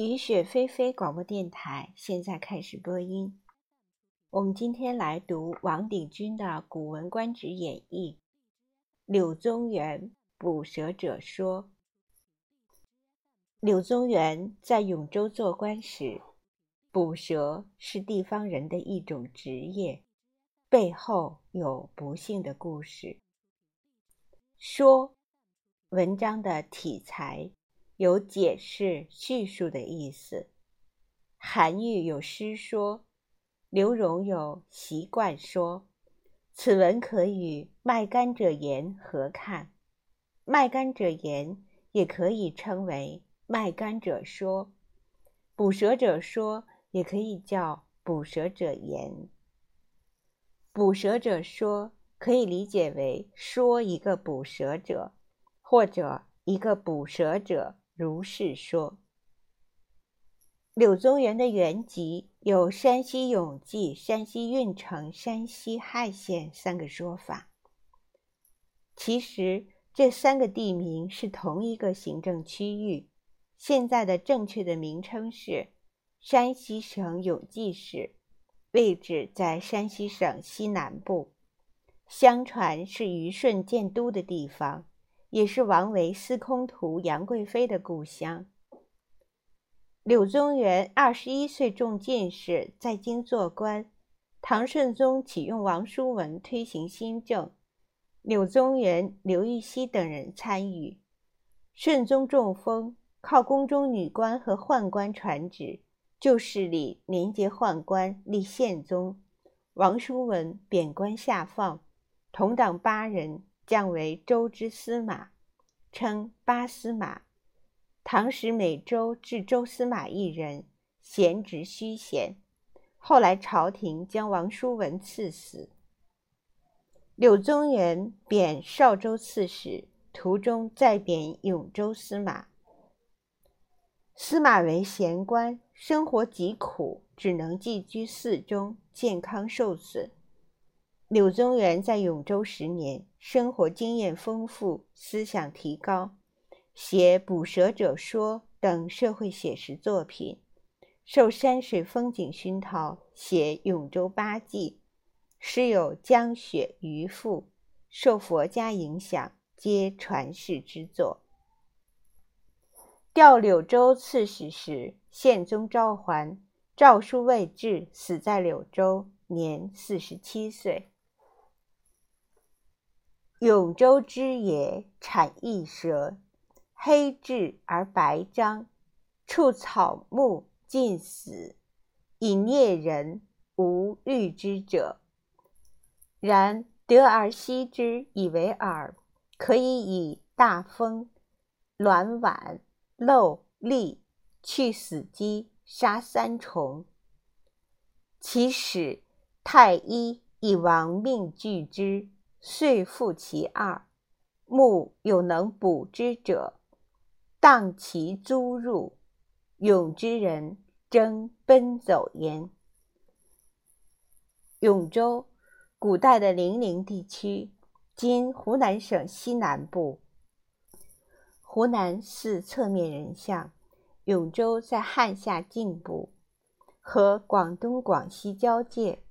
雨雪霏霏广播电台现在开始播音。我们今天来读王鼎钧的《古文观止演义》。柳宗元捕蛇者说：柳宗元在永州做官时，捕蛇是地方人的一种职业，背后有不幸的故事。说，文章的体裁。有解释、叙述的意思。韩愈有诗说：“刘荣有习惯说，此文可与卖甘者言合看。卖甘者言也可以称为卖甘者说，捕蛇者说也可以叫捕蛇者言。捕蛇者说可以理解为说一个捕蛇者，或者一个捕蛇者。”如是说，柳宗元的原籍有山西永济、山西运城、山西汉县三个说法。其实这三个地名是同一个行政区域，现在的正确的名称是山西省永济市，位置在山西省西南部。相传是虞舜建都的地方。也是王维司空图杨贵妃的故乡。柳宗元二十一岁中进士，在京做官。唐顺宗启用王叔文推行新政，柳宗元、刘禹锡等人参与。顺宗中风，靠宫中女官和宦官传旨，旧势力廉洁宦官，立宪宗。王叔文贬官下放，同党八人。降为州之司马，称八司马。唐时每州置州司马一人，闲职虚衔。后来朝廷将王叔文赐死。柳宗元贬邵州刺史，途中再贬永州司马。司马为闲官，生活极苦，只能寄居寺中，健康受损。柳宗元在永州十年，生活经验丰富，思想提高，写《捕蛇者说》等社会写实作品，受山水风景熏陶，写《永州八记》，诗有《江雪》《渔父》，受佛家影响，皆传世之作。调柳州刺史时，宪宗召还，诏书未至，死在柳州，年四十七岁。永州之野产异蛇，黑质而白章，触草木尽死，以啮人，无欲之者。然得而息之，以为饵，可以以大风、卵碗、漏利去死鸡，杀三虫。其使太医以亡命拒之。遂复其二，目有能补之者，荡其租入，永之人争奔走焉。永州，古代的零陵地区，今湖南省西南部。湖南似侧面人像，永州在汉下境部，和广东、广西交界。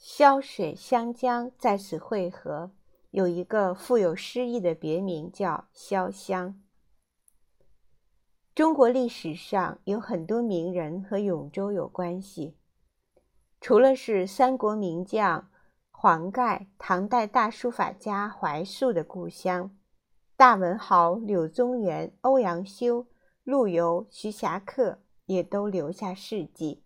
潇水湘江在此汇合，有一个富有诗意的别名叫潇湘。中国历史上有很多名人和永州有关系，除了是三国名将黄盖、唐代大书法家怀素的故乡，大文豪柳宗元、欧阳修、陆游、徐霞客也都留下事迹。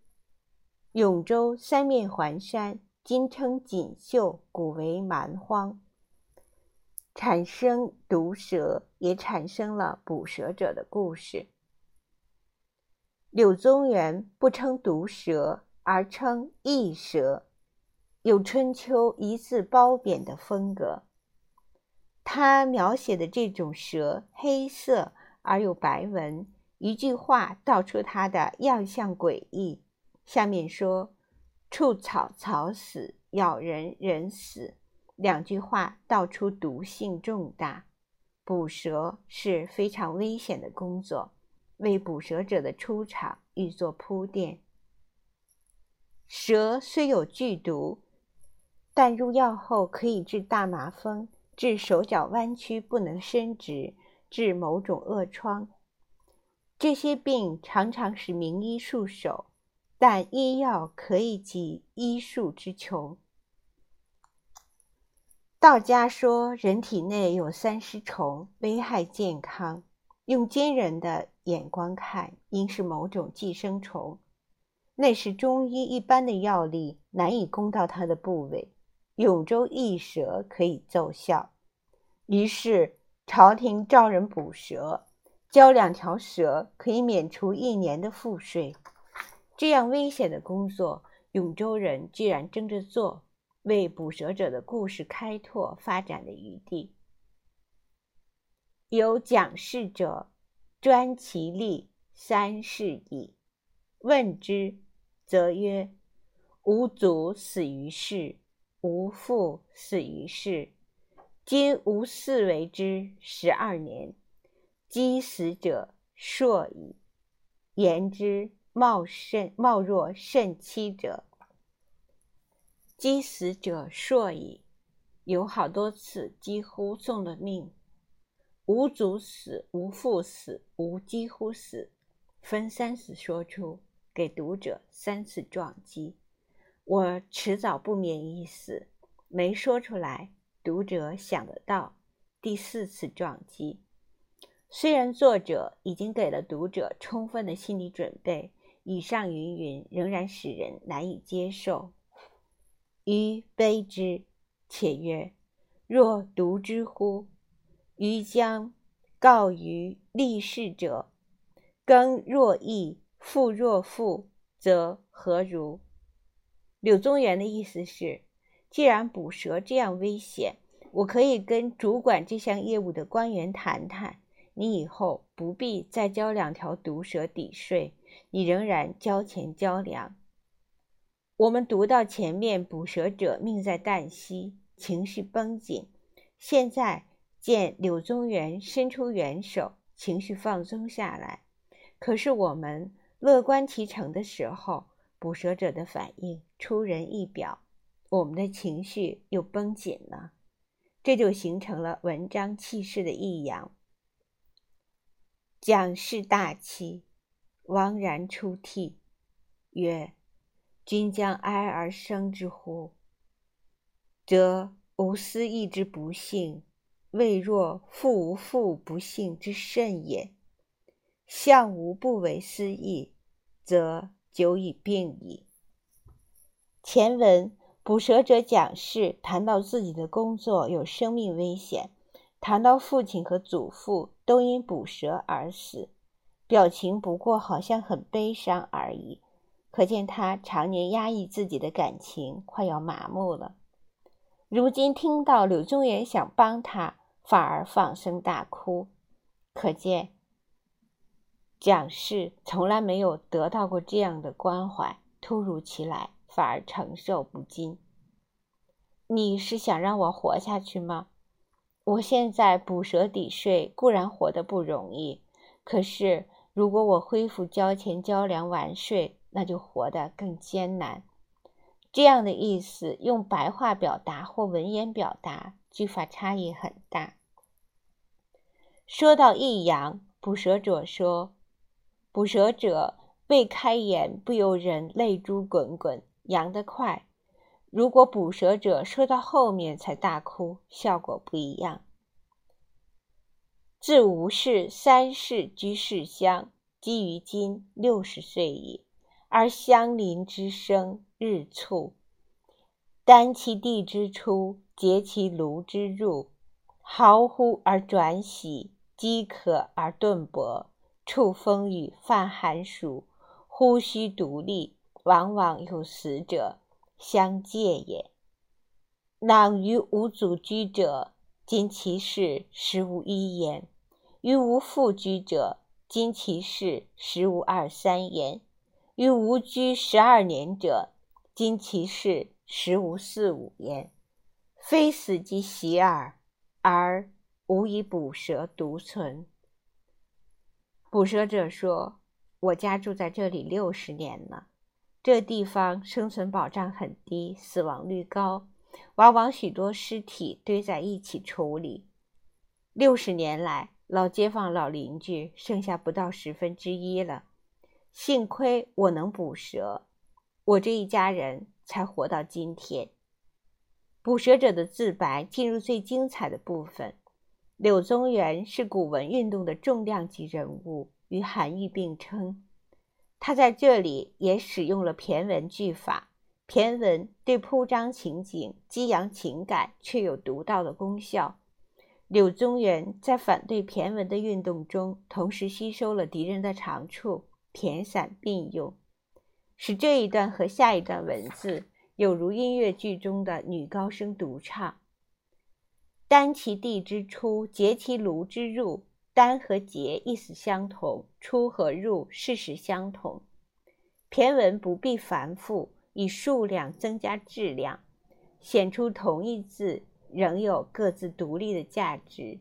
永州三面环山。今称锦绣，古为蛮荒，产生毒蛇，也产生了捕蛇者的故事。柳宗元不称毒蛇，而称异蛇，有春秋一字褒贬的风格。他描写的这种蛇黑色而有白纹，一句话道出它的样相诡异。下面说。触草草死，咬人人死，两句话道出毒性重大。捕蛇是非常危险的工作，为捕蛇者的出场预做铺垫。蛇虽有剧毒，但入药后可以治大麻风，治手脚弯曲不能伸直，治某种恶疮。这些病常常使名医束手，但医药可以及医术之穷。道家说，人体内有三尸虫，危害健康。用今人的眼光看，应是某种寄生虫。那时中医一般的药力难以攻到它的部位，永州异蛇可以奏效。于是朝廷召人捕蛇，交两条蛇可以免除一年的赋税。这样危险的工作，永州人居然争着做。为捕蛇者的故事开拓发展的余地。有讲事者，专其利三世矣。问之，则曰：“吾祖死于世，吾父死于世。今吾嗣为之十二年，积死者硕矣。言之貌甚貌若甚期者。”击死者硕矣，有好多次几乎送了命。无祖死，无父死，无几乎死，分三次说出，给读者三次撞击。我迟早不免一死，没说出来，读者想得到。第四次撞击，虽然作者已经给了读者充分的心理准备，以上云云仍然使人难以接受。于悲之，且曰：“若独之乎？于将告于立世者，耕若易，复若复，则何如？”柳宗元的意思是：既然捕蛇这样危险，我可以跟主管这项业务的官员谈谈，你以后不必再交两条毒蛇抵税，你仍然交钱交粮。我们读到前面捕蛇者命在旦夕，情绪绷紧。现在见柳宗元伸出援手，情绪放松下来。可是我们乐观其成的时候，捕蛇者的反应出人意表，我们的情绪又绷紧了，这就形成了文章气势的异样。蒋氏大气，汪然出涕，曰。君将哀而生之乎？则吾思义之不幸，未若父无父不幸之甚也。相无不为思义，则久已病矣。前文捕蛇者讲事谈到自己的工作有生命危险，谈到父亲和祖父都因捕蛇而死，表情不过好像很悲伤而已。可见他常年压抑自己的感情，快要麻木了。如今听到柳宗元想帮他，反而放声大哭。可见蒋氏从来没有得到过这样的关怀，突如其来，反而承受不禁。你是想让我活下去吗？我现在捕蛇抵税固然活得不容易，可是如果我恢复交钱交粮完税，那就活得更艰难。这样的意思，用白话表达或文言表达，句法差异很大。说到益阳，捕蛇者说：“捕蛇者未开言，不由人泪珠滚滚，扬得快。如果捕蛇者说到后面才大哭，效果不一样。”自吴氏三世居士乡，积于今六十岁矣。而相邻之生日促，担其地之出，结其庐之入，嚎呼而转徙，饥渴而顿薄，触风雨，犯寒暑，呼须独立，往往有死者相借也。囊于无祖居者，今其事实无一言；于无复居者，今其事实无二三焉。于无居十二年者，今其事实无四五焉。非死即喜耳，而无以捕蛇独存。捕蛇者说：“我家住在这里六十年了，这地方生存保障很低，死亡率高，往往许多尸体堆在一起处理。六十年来，老街坊、老邻居剩下不到十分之一了。幸亏我能捕蛇，我这一家人才活到今天。”捕蛇者的自白进入最精彩的部分。柳宗元是古文运动的重量级人物，与韩愈并称。他在这里也使用了骈文句法。骈文对铺张情景、激扬情感，却有独到的功效。柳宗元在反对骈文的运动中，同时吸收了敌人的长处，骈散并用，使这一段和下一段文字。有如音乐剧中的女高声独唱：“丹其地之初，结其庐之入。丹和结意思相同，出和入事实相同。骈文不必繁复，以数量增加质量，显出同一字仍有各自独立的价值。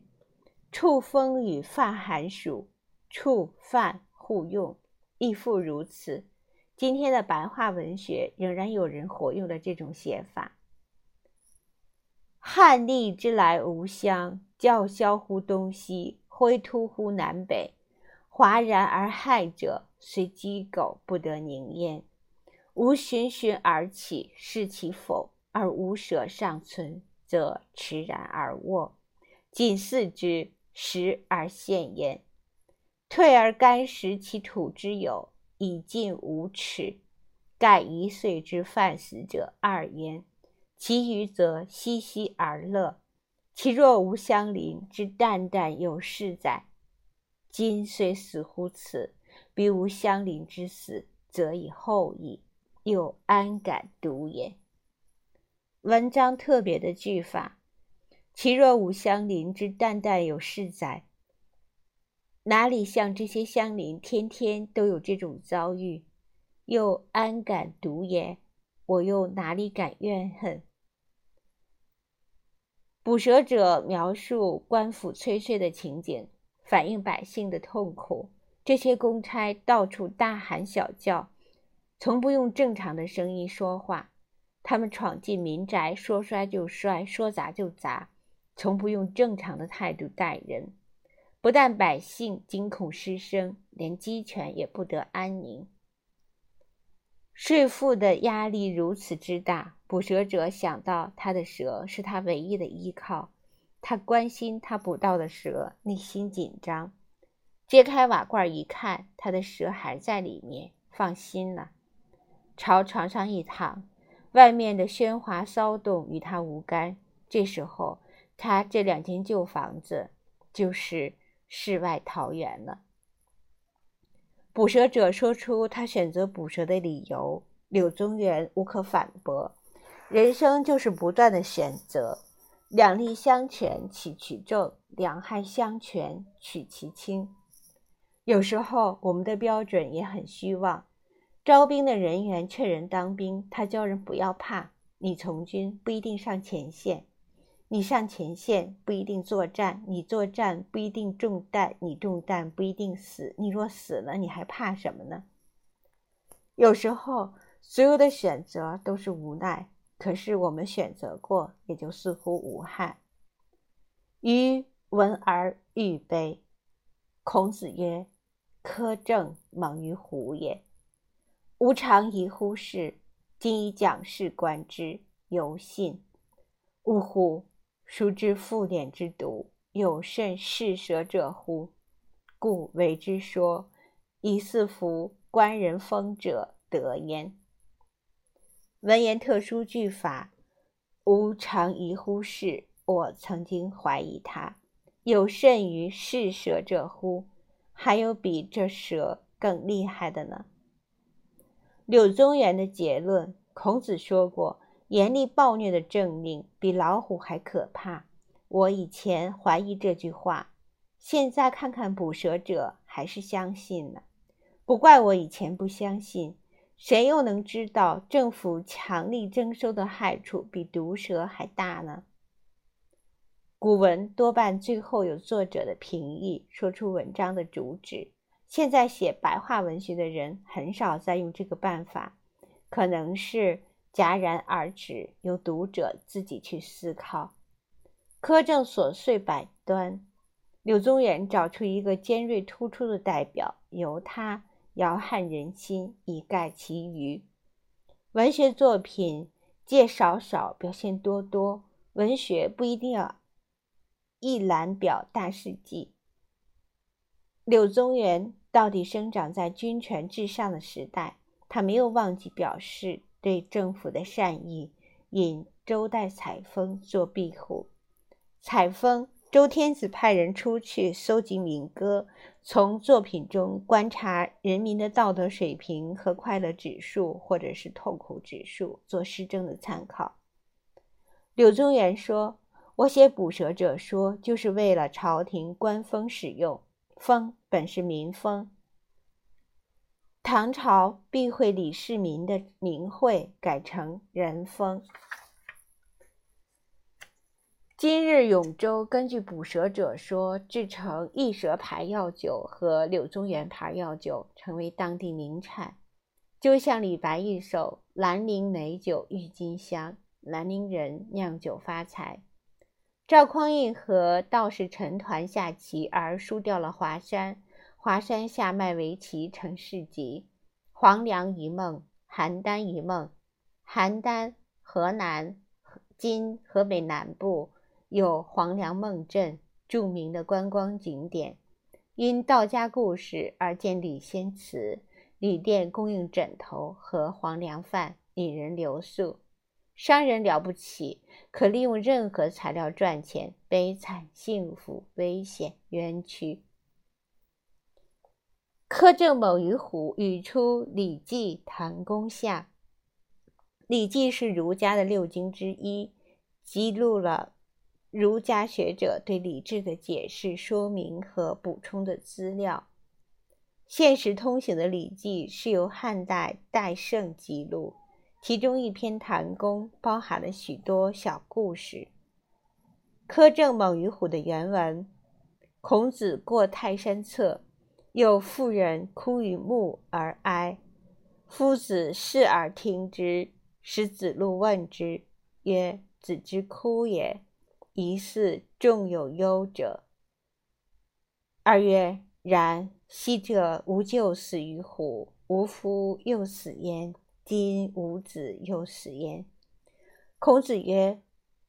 触风与泛寒暑，触泛互用，亦复如此。”今天的白话文学仍然有人活用了这种写法。汉隶之来无乡，叫嚣乎东西，挥突乎南北。哗然而骇者，虽鸡狗不得宁焉。吾循循而起，视其否，而无舍尚存，则驰然而卧。仅似之，食而现焉。退而干食其土之有。以尽无耻，盖一岁之犯死者二焉，其余则嘻嘻而乐。其若无相邻之淡淡有事哉？今虽死乎此，必无相邻之死，则以后矣，又安敢独也？文章特别的句法，其若无相邻之淡淡有事哉？哪里像这些乡邻，天天都有这种遭遇，又安敢独言？我又哪里敢怨恨？捕蛇者描述官府催税的情景，反映百姓的痛苦。这些公差到处大喊小叫，从不用正常的声音说话。他们闯进民宅，说摔就摔，说砸就砸，从不用正常的态度待人。不但百姓惊恐失声，连鸡犬也不得安宁。税赋的压力如此之大，捕蛇者想到他的蛇是他唯一的依靠，他关心他捕到的蛇，内心紧张。揭开瓦罐一看，他的蛇还在里面，放心了。朝床上一躺，外面的喧哗骚动与他无干。这时候，他这两间旧房子就是。世外桃源了。捕蛇者说出他选择捕蛇的理由，柳宗元无可反驳。人生就是不断的选择，两利相权取其重，两害相权取其轻。有时候我们的标准也很虚妄。招兵的人员劝人当兵，他教人不要怕，你从军不一定上前线。你上前线不一定作战，你作战不一定中弹，你中弹不一定死。你若死了，你还怕什么呢？有时候，所有的选择都是无奈，可是我们选择过，也就似乎无憾。余闻而欲悲。孔子曰：“苛政猛于虎也。吾常疑乎是，今以讲事观之，犹信。呜呼！”孰知复脸之毒，有甚嗜蛇者乎？故为之说，以似夫观人风者得焉。文言特殊句法，吾常疑乎是。我曾经怀疑他，有甚于嗜蛇者乎？还有比这蛇更厉害的呢？柳宗元的结论，孔子说过。严厉暴虐的政令比老虎还可怕。我以前怀疑这句话，现在看看捕蛇者，还是相信了。不怪我以前不相信，谁又能知道政府强力征收的害处比毒蛇还大呢？古文多半最后有作者的评议，说出文章的主旨。现在写白话文学的人很少再用这个办法，可能是戛然而止，由读者自己去思考。苛政琐碎百端，柳宗元找出一个尖锐突出的代表，由他摇撼人心，以盖其余。文学作品借少少，表现多多。文学不一定要一览表大事记。柳宗元。到底生长在君权至上的时代，他没有忘记表示对政府的善意，引周代采风做庇护。采风，周天子派人出去搜集民歌，从作品中观察人民的道德水平和快乐指数，或者是痛苦指数，做施政的参考。柳宗元说：“我写《捕蛇者说》，就是为了朝廷官风使用。”风本是民风，唐朝避讳李世民的名讳，改成人风。今日永州根据捕蛇者说制成一蛇牌药酒和柳宗元牌药酒，成为当地名产。就像李白一首“兰陵美酒郁金香，兰陵人酿酒发财”。赵匡胤和道士陈抟下棋而输掉了华山，华山下卖围棋成市集。黄粱一梦，邯郸一梦。邯郸，河南今河北南部有黄粱梦镇，著名的观光景点。因道家故事而建立仙祠，旅店供应枕头和黄粱饭，引人留宿。商人了不起，可利用任何材料赚钱。悲惨、幸福、危险、冤屈。苛政猛于虎，语出《礼记·唐公下》。《礼记》是儒家的六经之一，记录了儒家学者对礼制的解释、说明和补充的资料。现实通行的《礼记》是由汉代戴胜记录。其中一篇《谈公》包含了许多小故事。苛政猛于虎的原文：孔子过泰山侧，有妇人哭于目而哀。夫子视而听之，使子路问之曰：“子之哭也，疑似众有忧者。”二曰：“然，昔者无咎死于虎，无夫又死焉。”今吾子又死焉。孔子曰：“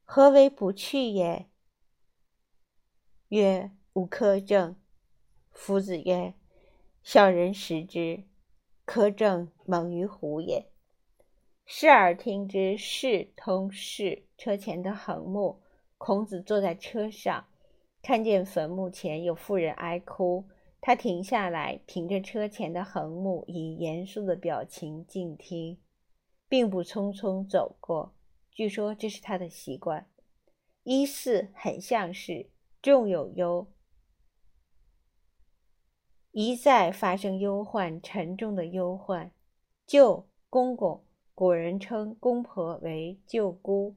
何为不去也？”曰：“无苛政。”夫子曰：“小人识之，苛政猛于虎也。”视而听之，视通视，车前的横木。孔子坐在车上，看见坟墓前有妇人哀哭。他停下来，凭着车前的横木，以严肃的表情静听，并不匆匆走过。据说这是他的习惯。一四很像是众有忧，一再发生忧患，沉重的忧患。舅公公，古人称公婆为舅姑。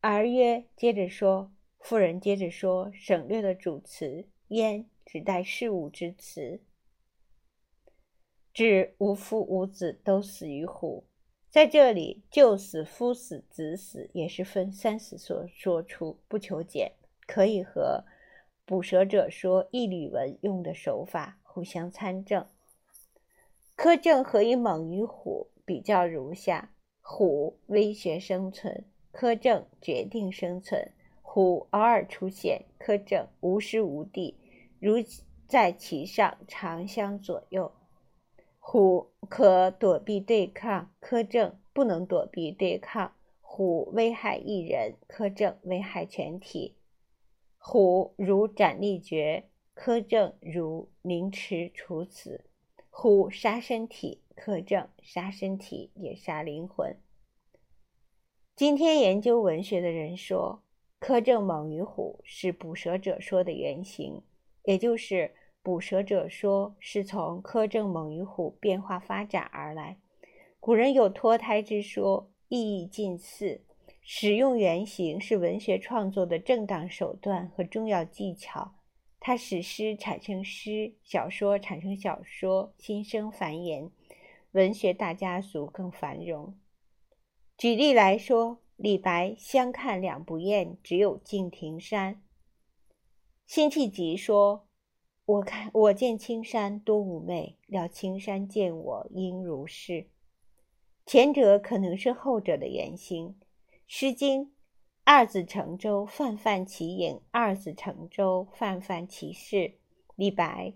儿曰，接着说，妇人接着说，省略的主词焉。指代事物之词，指无夫无子都死于虎。在这里，就死、夫死、子死也是分三死所说出，不求简，可以和捕蛇者说一缕文用的手法互相参证。苛政何以猛于虎？比较如下：虎威胁生存，苛政决定生存。虎偶尔出现，苛政无时无地。如在其上，长相左右。虎可躲避对抗，苛政不能躲避对抗。虎危害一人，苛政危害全体。虎如斩立决，苛政如凌迟处死。虎杀身体，苛政杀身体也杀灵魂。今天研究文学的人说，苛政猛于虎是捕蛇者说的原型。也就是捕蛇者说是从苛政猛于虎变化发展而来。古人有脱胎之说，意义近似。使用原型是文学创作的正当手段和重要技巧。它使诗产生诗，小说产生小说，心生繁衍，文学大家族更繁荣。举例来说，李白“相看两不厌，只有敬亭山”。辛弃疾说：“我看我见青山多妩媚，料青山见我应如是。”前者可能是后者的原型。《诗经》。二子乘舟，泛泛其影；二子乘舟，泛泛其事。李白：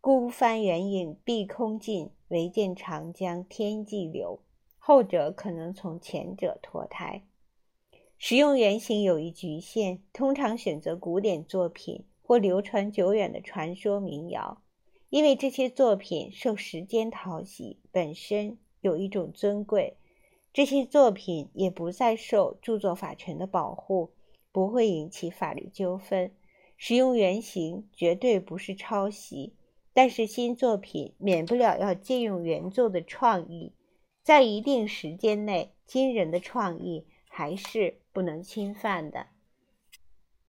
孤帆远影碧空尽，唯见长江天际流。后者可能从前者脱胎。使用原型有一局限，通常选择古典作品或流传久远的传说民谣，因为这些作品受时间淘洗，本身有一种尊贵。这些作品也不再受著作法权的保护，不会引起法律纠纷。使用原型绝对不是抄袭，但是新作品免不了要借用原作的创意，在一定时间内，今人的创意还是不能侵犯的。